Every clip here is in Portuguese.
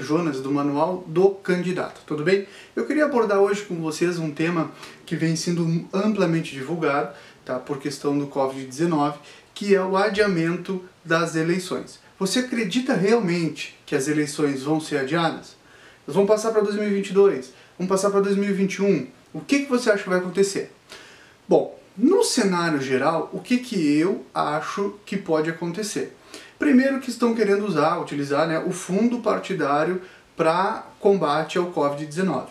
Jonas do Manual do Candidato, tudo bem? Eu queria abordar hoje com vocês um tema que vem sendo amplamente divulgado, tá, por questão do Covid-19, que é o adiamento das eleições. Você acredita realmente que as eleições vão ser adiadas? Elas vão passar para 2022, vão passar para 2021. O que, que você acha que vai acontecer? Bom, no cenário geral, o que, que eu acho que pode acontecer? Primeiro que estão querendo usar, utilizar né, o fundo partidário para combate ao Covid-19.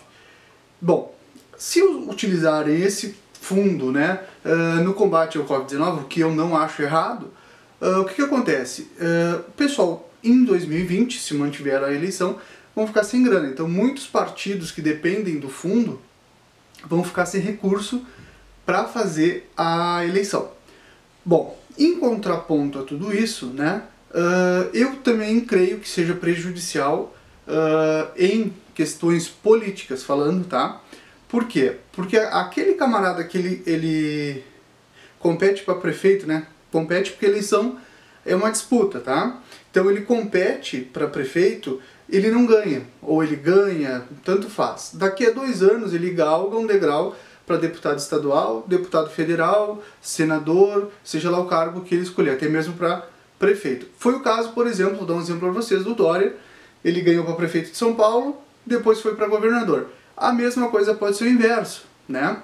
Bom, se utilizarem esse fundo né, uh, no combate ao Covid-19, o que eu não acho errado, uh, o que, que acontece? Uh, o pessoal, em 2020, se mantiver a eleição, vão ficar sem grana. Então, muitos partidos que dependem do fundo vão ficar sem recurso para fazer a eleição. Bom, em contraponto a tudo isso, né, Uh, eu também creio que seja prejudicial uh, em questões políticas falando, tá? Por quê? Porque aquele camarada que ele, ele compete para prefeito, né? Compete porque eleição é uma disputa, tá? Então ele compete para prefeito, ele não ganha, ou ele ganha, tanto faz. Daqui a dois anos ele galga um degrau para deputado estadual, deputado federal, senador, seja lá o cargo que ele escolher, até mesmo para prefeito. Foi o caso, por exemplo, vou dar um exemplo para vocês, do Dória. Ele ganhou para prefeito de São Paulo, depois foi para governador. A mesma coisa pode ser o inverso, né?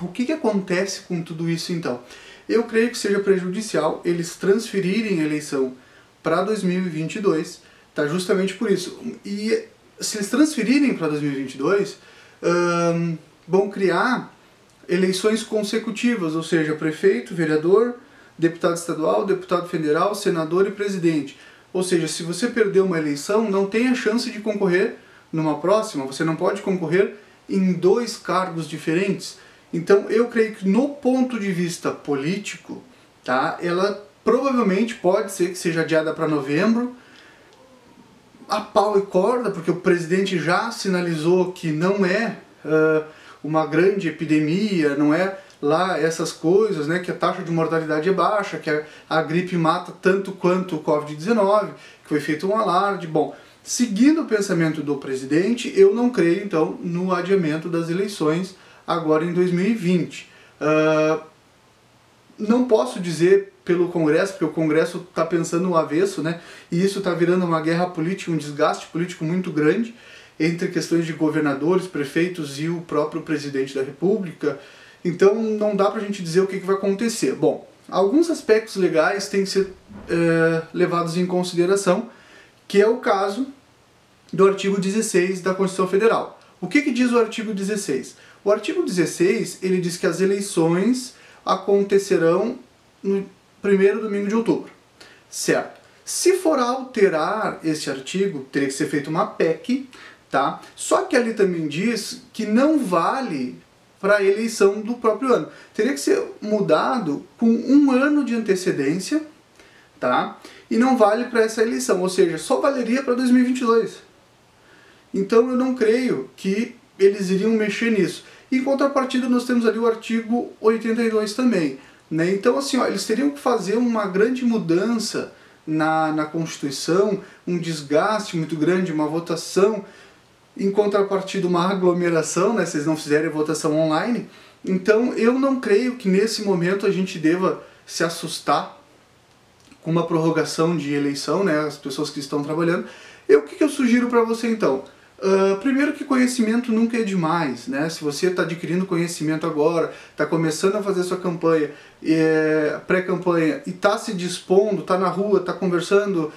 O que, que acontece com tudo isso então? Eu creio que seja prejudicial eles transferirem a eleição para 2022, tá? Justamente por isso. E se eles transferirem para 2022, hum, vão criar eleições consecutivas, ou seja, prefeito, vereador, deputado estadual, deputado federal, senador e presidente. Ou seja, se você perdeu uma eleição, não tem a chance de concorrer numa próxima, você não pode concorrer em dois cargos diferentes. Então, eu creio que no ponto de vista político, tá, ela provavelmente pode ser que seja adiada para novembro, a pau e corda, porque o presidente já sinalizou que não é uh, uma grande epidemia, não é lá essas coisas, né, que a taxa de mortalidade é baixa, que a, a gripe mata tanto quanto o Covid-19, que foi feito um alarde. Bom, seguindo o pensamento do presidente, eu não creio então no adiamento das eleições agora em 2020. Uh, ah, não posso dizer pelo Congresso, porque o Congresso está pensando no avesso, né? E isso está virando uma guerra política, um desgaste político muito grande entre questões de governadores, prefeitos e o próprio presidente da República. Então não dá para a gente dizer o que, que, vai acontecer. Bom, alguns aspectos legais têm que ser é, levados em consideração, que é o caso do artigo 16 da Constituição Federal. O que, que diz o artigo 16? O artigo 16 ele diz que as eleições acontecerão no primeiro domingo de outubro, certo? Se for alterar esse artigo, teria que ser feita uma PEC, tá? Só que ali também diz que não vale para a eleição do próprio ano. Teria que ser mudado com um ano de antecedência, tá? E não vale para essa eleição, ou seja, só valeria para 2022. Então eu não creio que eles iriam mexer nisso. Em contrapartida, nós temos ali o artigo 82 também. Né? Então, assim, ó, eles teriam que fazer uma grande mudança na, na Constituição, um desgaste muito grande, uma votação em contrapartida uma aglomeração, né, se eles não fizerem votação online. Então eu não creio que nesse momento a gente deva se assustar com uma prorrogação de eleição, né, as pessoas que estão trabalhando. E o que, que eu sugiro para você então? Uh, primeiro que conhecimento nunca é demais, né? Se você está adquirindo conhecimento agora, está começando a fazer sua campanha, é, pré-campanha, e está se dispondo, está na rua, está conversando,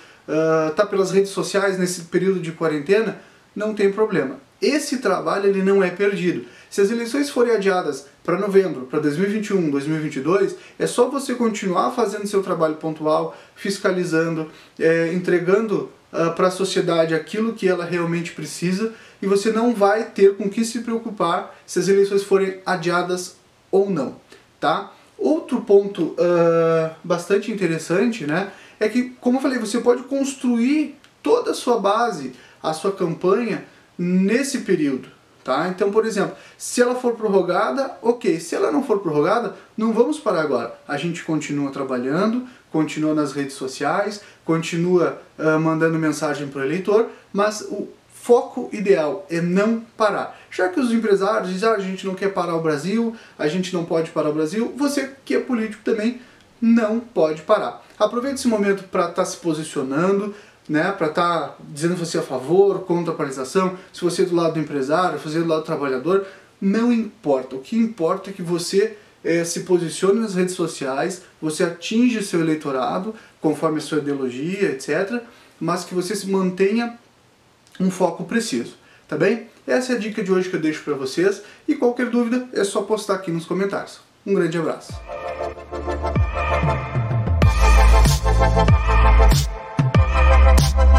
está uh, pelas redes sociais nesse período de quarentena, não tem problema. Esse trabalho ele não é perdido. Se as eleições forem adiadas para novembro, para 2021, 2022, é só você continuar fazendo seu trabalho pontual, fiscalizando, é, entregando uh, para a sociedade aquilo que ela realmente precisa e você não vai ter com que se preocupar se as eleições forem adiadas ou não, tá? Outro ponto uh, bastante interessante, né, é que, como eu falei, você pode construir toda a sua base a sua campanha nesse período, Tá? Então, por exemplo, se ela for prorrogada, ok. Se ela não for prorrogada, não vamos parar agora. A gente continua trabalhando, continua nas redes sociais, continua uh, mandando mensagem para o eleitor, mas o foco ideal é não parar. Já que os empresários dizem, ah, a gente não quer parar o Brasil, a gente não pode parar o Brasil, você que é político também não pode parar. Aproveite esse momento para estar tá se posicionando, né, para estar tá dizendo você é a favor, contra a paralisação, se você é do lado do empresário, se você é do lado do trabalhador, não importa. O que importa é que você é, se posicione nas redes sociais, você atinge seu eleitorado conforme a sua ideologia, etc., mas que você se mantenha um foco preciso, tá bem? Essa é a dica de hoje que eu deixo para vocês e qualquer dúvida é só postar aqui nos comentários. Um grande abraço.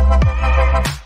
We'll be right.